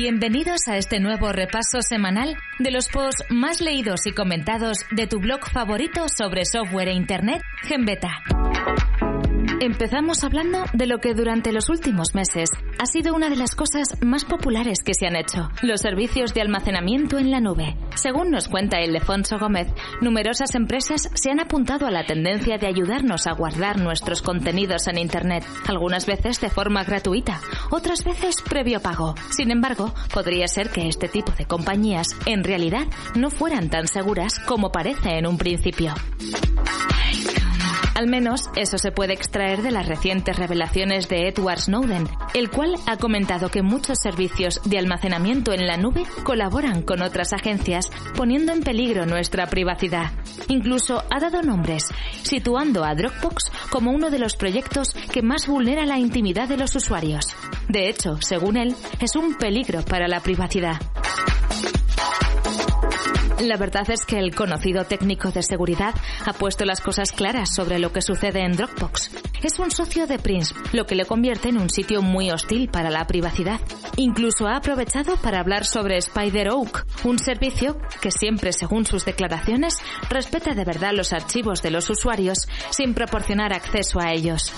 Bienvenidos a este nuevo repaso semanal de los posts más leídos y comentados de tu blog favorito sobre software e Internet, Genbeta. Empezamos hablando de lo que durante los últimos meses ha sido una de las cosas más populares que se han hecho, los servicios de almacenamiento en la nube. Según nos cuenta Ildefonso Gómez, numerosas empresas se han apuntado a la tendencia de ayudarnos a guardar nuestros contenidos en Internet, algunas veces de forma gratuita, otras veces previo pago. Sin embargo, podría ser que este tipo de compañías en realidad no fueran tan seguras como parece en un principio. Al menos eso se puede extraer de las recientes revelaciones de Edward Snowden, el cual ha comentado que muchos servicios de almacenamiento en la nube colaboran con otras agencias, poniendo en peligro nuestra privacidad. Incluso ha dado nombres, situando a Dropbox como uno de los proyectos que más vulnera la intimidad de los usuarios. De hecho, según él, es un peligro para la privacidad. La verdad es que el conocido técnico de seguridad ha puesto las cosas claras sobre lo que sucede en Dropbox. Es un socio de Prince, lo que le convierte en un sitio muy hostil para la privacidad. Incluso ha aprovechado para hablar sobre Spider Oak, un servicio que siempre, según sus declaraciones, respeta de verdad los archivos de los usuarios sin proporcionar acceso a ellos.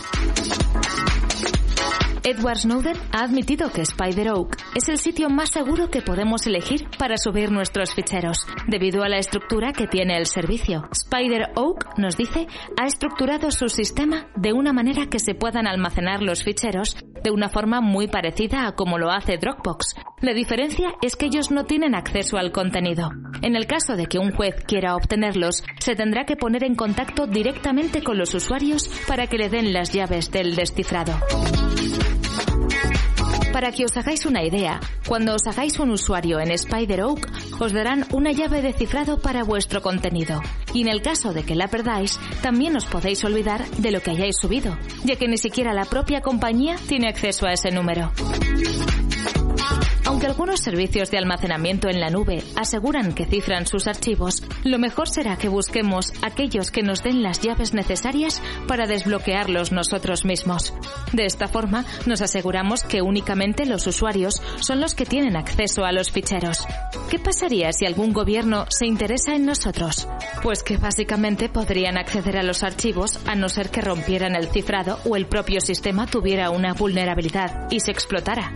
Edward Snowden ha admitido que Spider Oak es el sitio más seguro que podemos elegir para subir nuestros ficheros, debido a la estructura que tiene el servicio. Spider Oak, nos dice, ha estructurado su sistema de una manera que se puedan almacenar los ficheros de una forma muy parecida a como lo hace Dropbox. La diferencia es que ellos no tienen acceso al contenido. En el caso de que un juez quiera obtenerlos, se tendrá que poner en contacto directamente con los usuarios para que le den las llaves del descifrado. Para que os hagáis una idea, cuando os hagáis un usuario en Spider Oak, os darán una llave de cifrado para vuestro contenido. Y en el caso de que la perdáis, también os podéis olvidar de lo que hayáis subido, ya que ni siquiera la propia compañía tiene acceso a ese número. Aunque algunos servicios de almacenamiento en la nube aseguran que cifran sus archivos, lo mejor será que busquemos aquellos que nos den las llaves necesarias para desbloquearlos nosotros mismos. De esta forma, nos aseguramos que únicamente los usuarios son los que tienen acceso a los ficheros. ¿Qué pasaría si algún gobierno se interesa en nosotros? Pues que básicamente podrían acceder a los archivos a no ser que rompieran el cifrado o el propio sistema tuviera una vulnerabilidad y se explotara.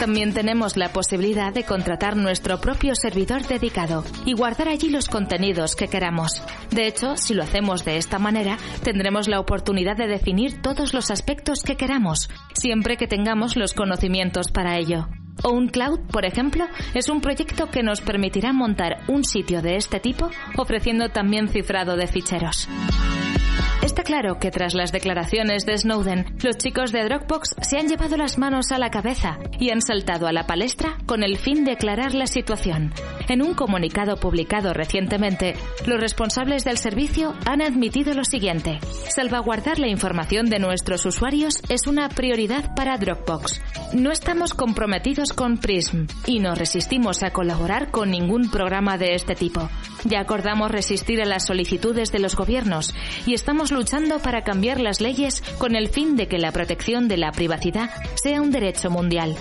También tenemos la posibilidad de contratar nuestro propio servidor dedicado y guardar allí los contenidos que queramos. De hecho, si lo hacemos de esta manera, tendremos la oportunidad de definir todos los aspectos que queramos, siempre que tengamos los conocimientos para ello. OwnCloud, por ejemplo, es un proyecto que nos permitirá montar un sitio de este tipo ofreciendo también cifrado de ficheros. Está claro que tras las declaraciones de Snowden, los chicos de Dropbox se han llevado las manos a la cabeza y han saltado a la palestra con el fin de aclarar la situación. En un comunicado publicado recientemente, los responsables del servicio han admitido lo siguiente. Salvaguardar la información de nuestros usuarios es una prioridad para Dropbox. No estamos comprometidos con Prism y no resistimos a colaborar con ningún programa de este tipo. Ya acordamos resistir a las solicitudes de los gobiernos y estamos luchando para cambiar las leyes con el fin de que la protección de la privacidad sea un derecho mundial.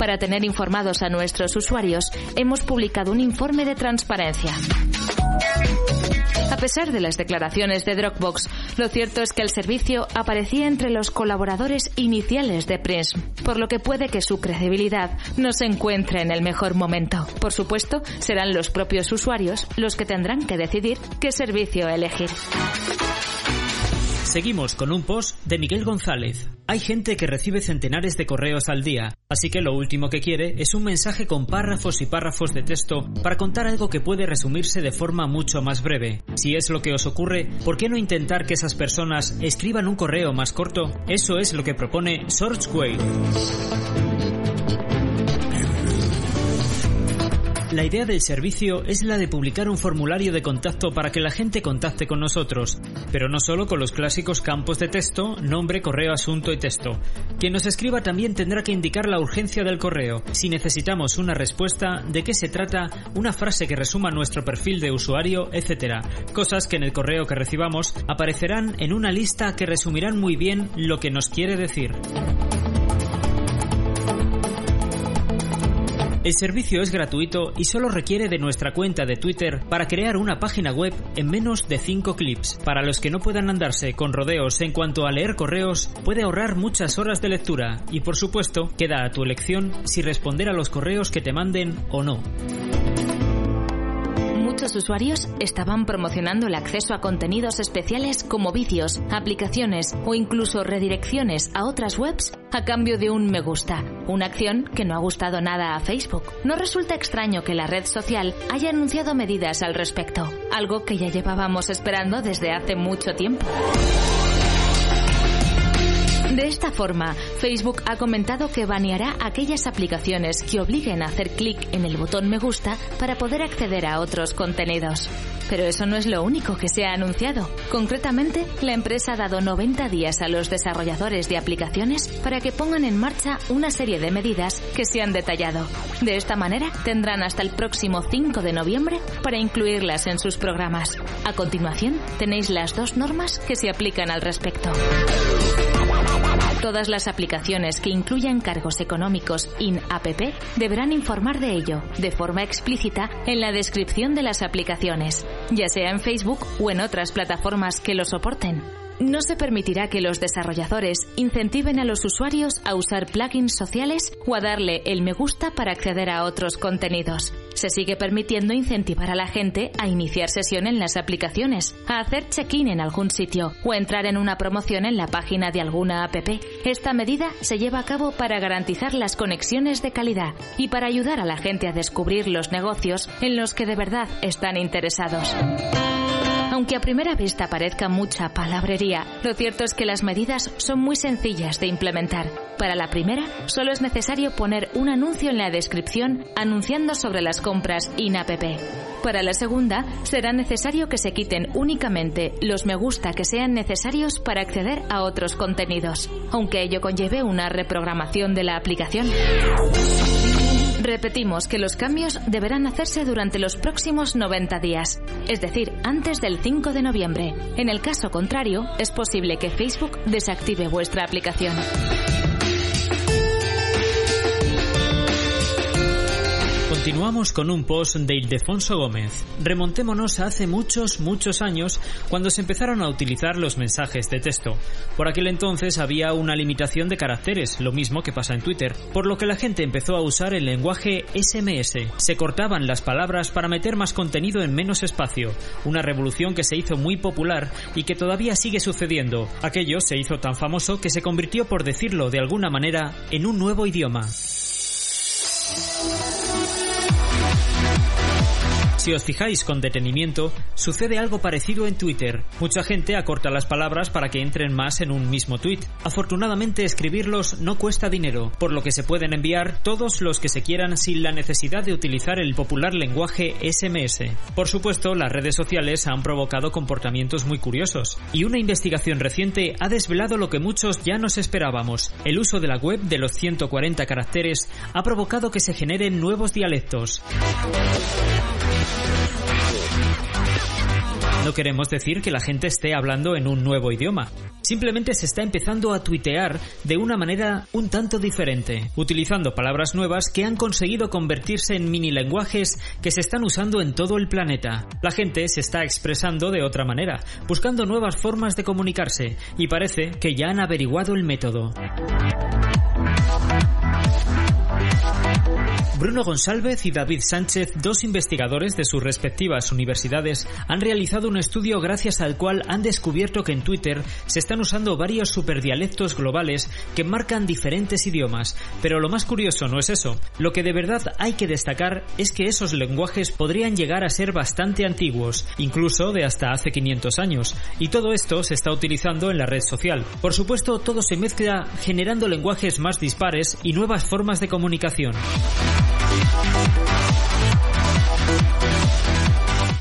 Para tener informados a nuestros usuarios, hemos publicado un informe de transparencia. A pesar de las declaraciones de Dropbox, lo cierto es que el servicio aparecía entre los colaboradores iniciales de Prism, por lo que puede que su credibilidad no se encuentre en el mejor momento. Por supuesto, serán los propios usuarios los que tendrán que decidir qué servicio elegir. Seguimos con un post de Miguel González. Hay gente que recibe centenares de correos al día, así que lo último que quiere es un mensaje con párrafos y párrafos de texto para contar algo que puede resumirse de forma mucho más breve. Si es lo que os ocurre, ¿por qué no intentar que esas personas escriban un correo más corto? Eso es lo que propone Sourceway. La idea del servicio es la de publicar un formulario de contacto para que la gente contacte con nosotros, pero no solo con los clásicos campos de texto, nombre, correo, asunto y texto. Quien nos escriba también tendrá que indicar la urgencia del correo, si necesitamos una respuesta, de qué se trata, una frase que resuma nuestro perfil de usuario, etc. Cosas que en el correo que recibamos aparecerán en una lista que resumirán muy bien lo que nos quiere decir. El servicio es gratuito y solo requiere de nuestra cuenta de Twitter para crear una página web en menos de 5 clips. Para los que no puedan andarse con rodeos en cuanto a leer correos, puede ahorrar muchas horas de lectura y por supuesto queda a tu elección si responder a los correos que te manden o no muchos usuarios estaban promocionando el acceso a contenidos especiales como vídeos, aplicaciones o incluso redirecciones a otras webs a cambio de un me gusta, una acción que no ha gustado nada a Facebook. No resulta extraño que la red social haya anunciado medidas al respecto, algo que ya llevábamos esperando desde hace mucho tiempo. De esta forma, Facebook ha comentado que baneará aquellas aplicaciones que obliguen a hacer clic en el botón me gusta para poder acceder a otros contenidos. Pero eso no es lo único que se ha anunciado. Concretamente, la empresa ha dado 90 días a los desarrolladores de aplicaciones para que pongan en marcha una serie de medidas que se han detallado. De esta manera, tendrán hasta el próximo 5 de noviembre para incluirlas en sus programas. A continuación, tenéis las dos normas que se aplican al respecto. Todas las aplicaciones que incluyan cargos económicos in-app deberán informar de ello, de forma explícita, en la descripción de las aplicaciones, ya sea en Facebook o en otras plataformas que lo soporten. No se permitirá que los desarrolladores incentiven a los usuarios a usar plugins sociales o a darle el me gusta para acceder a otros contenidos. Se sigue permitiendo incentivar a la gente a iniciar sesión en las aplicaciones, a hacer check-in en algún sitio o entrar en una promoción en la página de alguna app. Esta medida se lleva a cabo para garantizar las conexiones de calidad y para ayudar a la gente a descubrir los negocios en los que de verdad están interesados. Aunque a primera vista parezca mucha palabrería, lo cierto es que las medidas son muy sencillas de implementar. Para la primera, solo es necesario poner un anuncio en la descripción anunciando sobre las compras in-app. Para la segunda, será necesario que se quiten únicamente los me gusta que sean necesarios para acceder a otros contenidos, aunque ello conlleve una reprogramación de la aplicación. Repetimos que los cambios deberán hacerse durante los próximos 90 días, es decir, antes del 5 de noviembre. En el caso contrario, es posible que Facebook desactive vuestra aplicación. Continuamos con un post de Ildefonso Gómez. Remontémonos a hace muchos, muchos años cuando se empezaron a utilizar los mensajes de texto. Por aquel entonces había una limitación de caracteres, lo mismo que pasa en Twitter, por lo que la gente empezó a usar el lenguaje SMS. Se cortaban las palabras para meter más contenido en menos espacio, una revolución que se hizo muy popular y que todavía sigue sucediendo. Aquello se hizo tan famoso que se convirtió, por decirlo de alguna manera, en un nuevo idioma. Si os fijáis con detenimiento, sucede algo parecido en Twitter. Mucha gente acorta las palabras para que entren más en un mismo tweet. Afortunadamente escribirlos no cuesta dinero, por lo que se pueden enviar todos los que se quieran sin la necesidad de utilizar el popular lenguaje SMS. Por supuesto, las redes sociales han provocado comportamientos muy curiosos, y una investigación reciente ha desvelado lo que muchos ya nos esperábamos. El uso de la web de los 140 caracteres ha provocado que se generen nuevos dialectos. No queremos decir que la gente esté hablando en un nuevo idioma. Simplemente se está empezando a tuitear de una manera un tanto diferente, utilizando palabras nuevas que han conseguido convertirse en mini lenguajes que se están usando en todo el planeta. La gente se está expresando de otra manera, buscando nuevas formas de comunicarse, y parece que ya han averiguado el método. Bruno González y David Sánchez, dos investigadores de sus respectivas universidades, han realizado un estudio gracias al cual han descubierto que en Twitter se están usando varios superdialectos globales que marcan diferentes idiomas. Pero lo más curioso no es eso. Lo que de verdad hay que destacar es que esos lenguajes podrían llegar a ser bastante antiguos, incluso de hasta hace 500 años, y todo esto se está utilizando en la red social. Por supuesto, todo se mezcla generando lenguajes más dispares y nuevas formas de comunicación.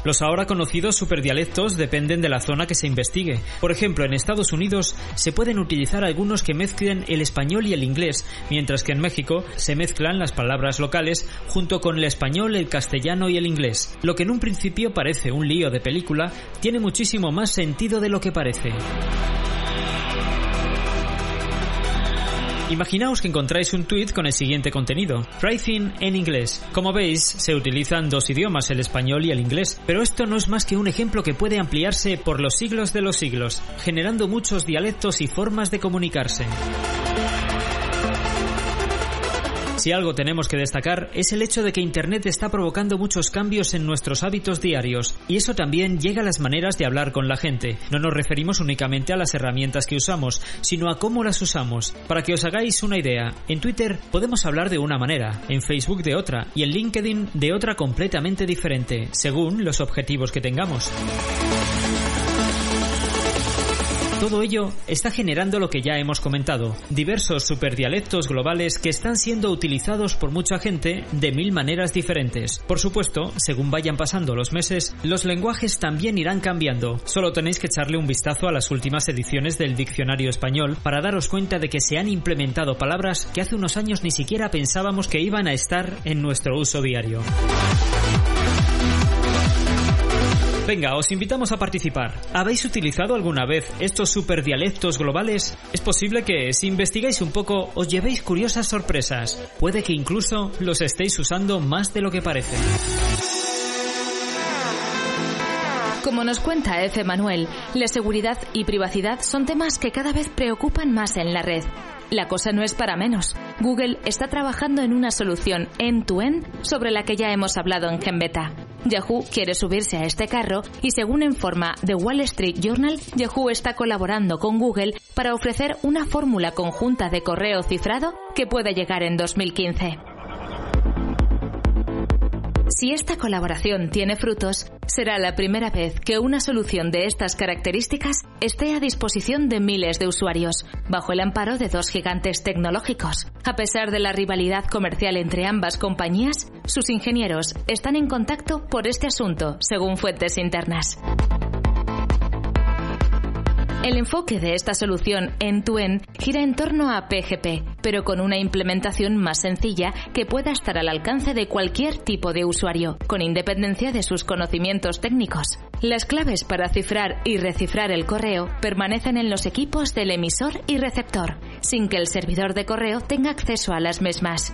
Los ahora conocidos superdialectos dependen de la zona que se investigue. Por ejemplo, en Estados Unidos se pueden utilizar algunos que mezclen el español y el inglés, mientras que en México se mezclan las palabras locales junto con el español, el castellano y el inglés. Lo que en un principio parece un lío de película, tiene muchísimo más sentido de lo que parece. Imaginaos que encontráis un tweet con el siguiente contenido. Pricing en inglés. Como veis, se utilizan dos idiomas, el español y el inglés, pero esto no es más que un ejemplo que puede ampliarse por los siglos de los siglos, generando muchos dialectos y formas de comunicarse. Si algo tenemos que destacar es el hecho de que Internet está provocando muchos cambios en nuestros hábitos diarios, y eso también llega a las maneras de hablar con la gente. No nos referimos únicamente a las herramientas que usamos, sino a cómo las usamos. Para que os hagáis una idea, en Twitter podemos hablar de una manera, en Facebook de otra, y en LinkedIn de otra completamente diferente, según los objetivos que tengamos. Todo ello está generando lo que ya hemos comentado, diversos superdialectos globales que están siendo utilizados por mucha gente de mil maneras diferentes. Por supuesto, según vayan pasando los meses, los lenguajes también irán cambiando. Solo tenéis que echarle un vistazo a las últimas ediciones del diccionario español para daros cuenta de que se han implementado palabras que hace unos años ni siquiera pensábamos que iban a estar en nuestro uso diario. Venga, os invitamos a participar. ¿Habéis utilizado alguna vez estos superdialectos globales? Es posible que, si investigáis un poco, os llevéis curiosas sorpresas. Puede que incluso los estéis usando más de lo que parece. Como nos cuenta F. Manuel, la seguridad y privacidad son temas que cada vez preocupan más en la red. La cosa no es para menos. Google está trabajando en una solución end-to-end sobre la que ya hemos hablado en GenBeta. Yahoo quiere subirse a este carro y según informa The Wall Street Journal, Yahoo está colaborando con Google para ofrecer una fórmula conjunta de correo cifrado que puede llegar en 2015. Si esta colaboración tiene frutos, será la primera vez que una solución de estas características esté a disposición de miles de usuarios, bajo el amparo de dos gigantes tecnológicos. A pesar de la rivalidad comercial entre ambas compañías, sus ingenieros están en contacto por este asunto, según fuentes internas. El enfoque de esta solución end-to-end gira en torno a PGP, pero con una implementación más sencilla que pueda estar al alcance de cualquier tipo de usuario, con independencia de sus conocimientos técnicos. Las claves para cifrar y recifrar el correo permanecen en los equipos del emisor y receptor, sin que el servidor de correo tenga acceso a las mismas.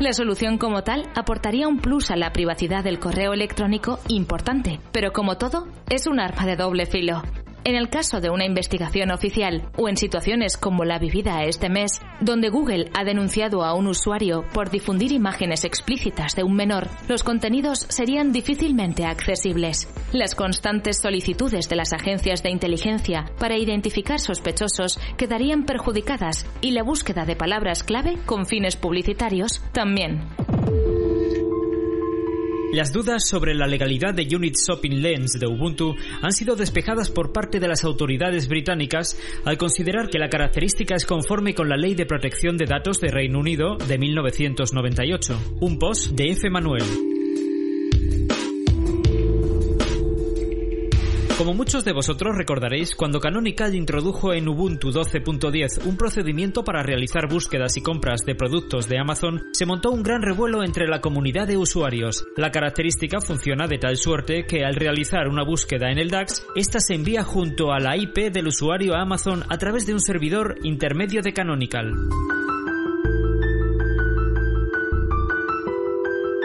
La solución como tal aportaría un plus a la privacidad del correo electrónico importante, pero como todo, es un arma de doble filo. En el caso de una investigación oficial o en situaciones como la vivida este mes, donde Google ha denunciado a un usuario por difundir imágenes explícitas de un menor, los contenidos serían difícilmente accesibles. Las constantes solicitudes de las agencias de inteligencia para identificar sospechosos quedarían perjudicadas y la búsqueda de palabras clave con fines publicitarios también. Las dudas sobre la legalidad de Unit Shopping Lens de Ubuntu han sido despejadas por parte de las autoridades británicas al considerar que la característica es conforme con la Ley de Protección de Datos de Reino Unido de 1998. Un post de F. Manuel. Como muchos de vosotros recordaréis, cuando Canonical introdujo en Ubuntu 12.10 un procedimiento para realizar búsquedas y compras de productos de Amazon, se montó un gran revuelo entre la comunidad de usuarios. La característica funciona de tal suerte que al realizar una búsqueda en el DAX, esta se envía junto a la IP del usuario a Amazon a través de un servidor intermedio de Canonical.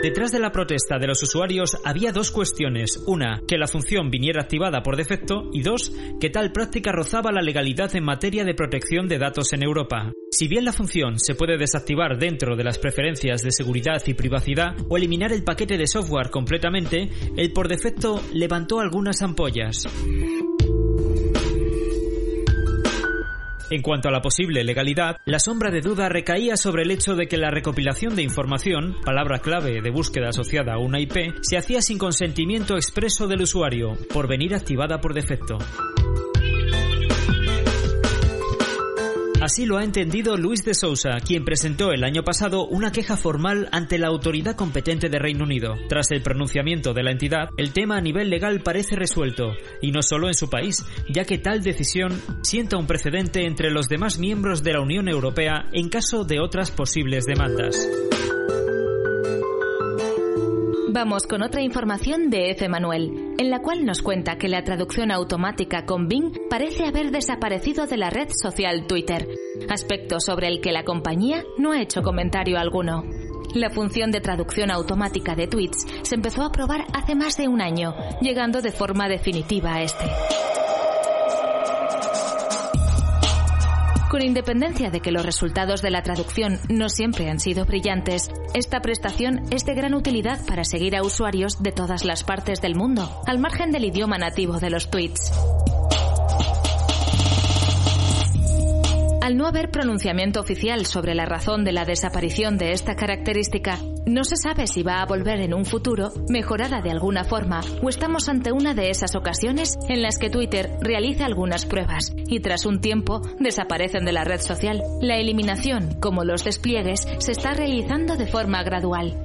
Detrás de la protesta de los usuarios había dos cuestiones. Una, que la función viniera activada por defecto y dos, que tal práctica rozaba la legalidad en materia de protección de datos en Europa. Si bien la función se puede desactivar dentro de las preferencias de seguridad y privacidad o eliminar el paquete de software completamente, el por defecto levantó algunas ampollas. En cuanto a la posible legalidad, la sombra de duda recaía sobre el hecho de que la recopilación de información, palabra clave de búsqueda asociada a una IP, se hacía sin consentimiento expreso del usuario, por venir activada por defecto. Así lo ha entendido Luis de Sousa, quien presentó el año pasado una queja formal ante la autoridad competente de Reino Unido. Tras el pronunciamiento de la entidad, el tema a nivel legal parece resuelto, y no solo en su país, ya que tal decisión sienta un precedente entre los demás miembros de la Unión Europea en caso de otras posibles demandas. Vamos con otra información de F. Manuel, en la cual nos cuenta que la traducción automática con Bing parece haber desaparecido de la red social Twitter, aspecto sobre el que la compañía no ha hecho comentario alguno. La función de traducción automática de tweets se empezó a probar hace más de un año, llegando de forma definitiva a este. Con independencia de que los resultados de la traducción no siempre han sido brillantes, esta prestación es de gran utilidad para seguir a usuarios de todas las partes del mundo, al margen del idioma nativo de los tweets. Al no haber pronunciamiento oficial sobre la razón de la desaparición de esta característica, no se sabe si va a volver en un futuro mejorada de alguna forma o estamos ante una de esas ocasiones en las que Twitter realiza algunas pruebas y tras un tiempo desaparecen de la red social. La eliminación, como los despliegues, se está realizando de forma gradual.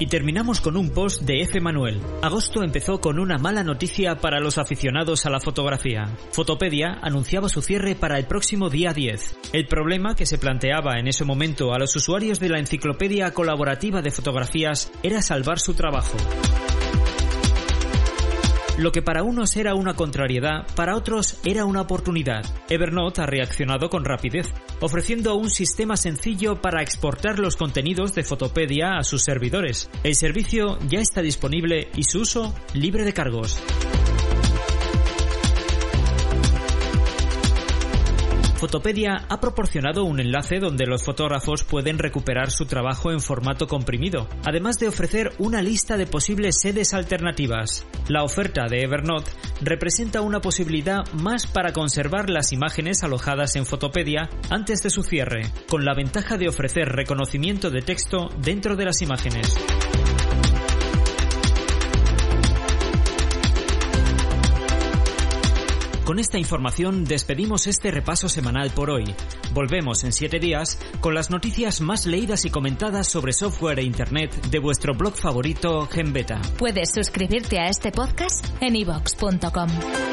Y terminamos con un post de F. Manuel. Agosto empezó con una mala noticia para los aficionados a la fotografía. Fotopedia anunciaba su cierre para el próximo día 10. El problema que se planteaba en ese momento a los usuarios de la enciclopedia colaborativa de fotografías era salvar su trabajo. Lo que para unos era una contrariedad, para otros era una oportunidad. Evernote ha reaccionado con rapidez, ofreciendo un sistema sencillo para exportar los contenidos de Fotopedia a sus servidores. El servicio ya está disponible y su uso libre de cargos. Fotopedia ha proporcionado un enlace donde los fotógrafos pueden recuperar su trabajo en formato comprimido, además de ofrecer una lista de posibles sedes alternativas. La oferta de Evernote representa una posibilidad más para conservar las imágenes alojadas en Fotopedia antes de su cierre, con la ventaja de ofrecer reconocimiento de texto dentro de las imágenes. Con esta información despedimos este repaso semanal por hoy. Volvemos en siete días con las noticias más leídas y comentadas sobre software e Internet de vuestro blog favorito GenBeta. Puedes suscribirte a este podcast en ivox.com.